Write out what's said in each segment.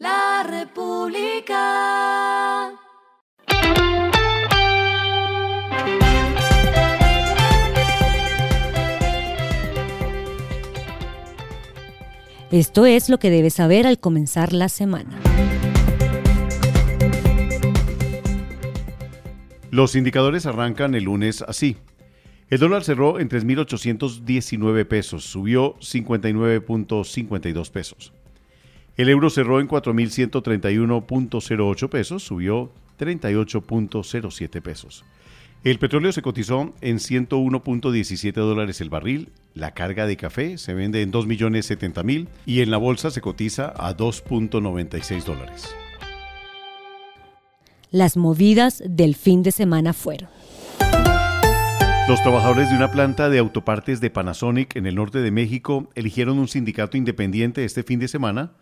La República. Esto es lo que debes saber al comenzar la semana. Los indicadores arrancan el lunes así. El dólar cerró en 3.819 pesos, subió 59.52 pesos. El euro cerró en 4.131.08 pesos, subió 38.07 pesos. El petróleo se cotizó en 101.17 dólares el barril, la carga de café se vende en 2.070.000 y en la bolsa se cotiza a 2.96 dólares. Las movidas del fin de semana fueron. Los trabajadores de una planta de autopartes de Panasonic en el norte de México eligieron un sindicato independiente este fin de semana,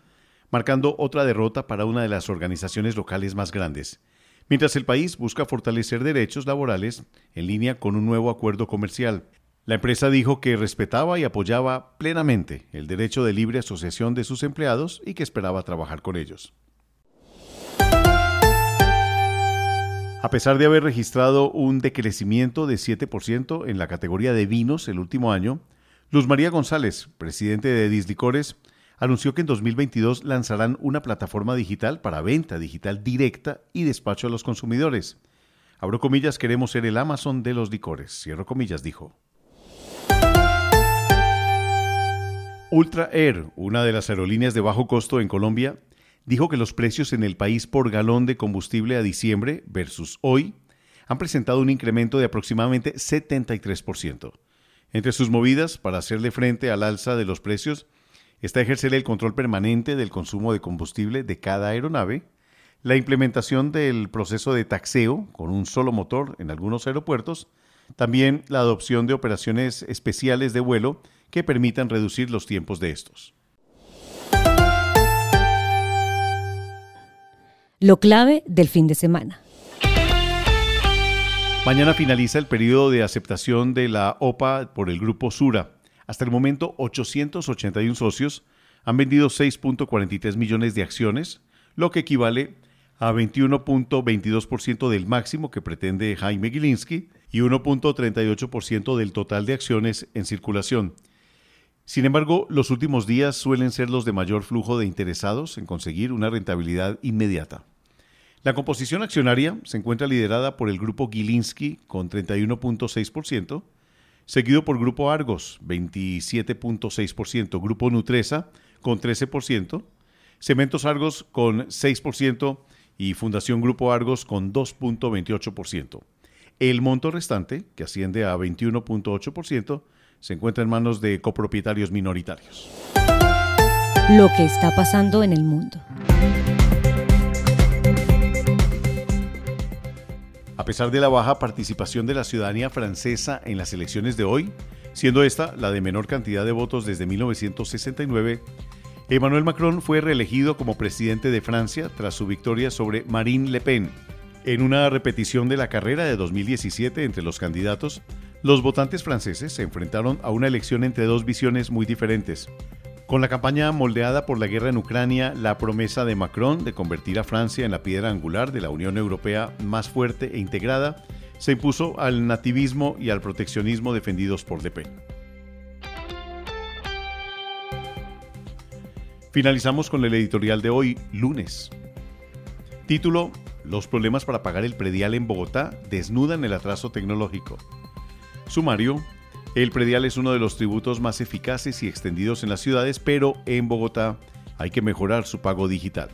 marcando otra derrota para una de las organizaciones locales más grandes, mientras el país busca fortalecer derechos laborales en línea con un nuevo acuerdo comercial. La empresa dijo que respetaba y apoyaba plenamente el derecho de libre asociación de sus empleados y que esperaba trabajar con ellos. A pesar de haber registrado un decrecimiento de 7% en la categoría de vinos el último año, Luz María González, presidente de Dislicores, anunció que en 2022 lanzarán una plataforma digital para venta digital directa y despacho a los consumidores. Abro comillas, queremos ser el Amazon de los licores. Cierro comillas, dijo. Ultra Air, una de las aerolíneas de bajo costo en Colombia, dijo que los precios en el país por galón de combustible a diciembre versus hoy han presentado un incremento de aproximadamente 73%. Entre sus movidas para hacerle frente al alza de los precios está ejercer el control permanente del consumo de combustible de cada aeronave, la implementación del proceso de taxeo con un solo motor en algunos aeropuertos, también la adopción de operaciones especiales de vuelo que permitan reducir los tiempos de estos. Lo clave del fin de semana. Mañana finaliza el periodo de aceptación de la OPA por el grupo Sura. Hasta el momento, 881 socios han vendido 6.43 millones de acciones, lo que equivale a 21.22% del máximo que pretende Jaime Gilinski y 1.38% del total de acciones en circulación. Sin embargo, los últimos días suelen ser los de mayor flujo de interesados en conseguir una rentabilidad inmediata. La composición accionaria se encuentra liderada por el grupo Gilinski con 31.6%, seguido por Grupo Argos 27.6%, Grupo Nutresa con 13%, Cementos Argos con 6% y Fundación Grupo Argos con 2.28%. El monto restante, que asciende a 21.8%, se encuentra en manos de copropietarios minoritarios. Lo que está pasando en el mundo. Pesar de la baja participación de la ciudadanía francesa en las elecciones de hoy, siendo esta la de menor cantidad de votos desde 1969, Emmanuel Macron fue reelegido como presidente de Francia tras su victoria sobre Marine Le Pen. En una repetición de la carrera de 2017 entre los candidatos, los votantes franceses se enfrentaron a una elección entre dos visiones muy diferentes. Con la campaña moldeada por la guerra en Ucrania, la promesa de Macron de convertir a Francia en la piedra angular de la Unión Europea más fuerte e integrada se impuso al nativismo y al proteccionismo defendidos por Le Pen. Finalizamos con el editorial de hoy, lunes. Título, Los problemas para pagar el predial en Bogotá desnudan el atraso tecnológico. Sumario, el predial es uno de los tributos más eficaces y extendidos en las ciudades, pero en Bogotá hay que mejorar su pago digital.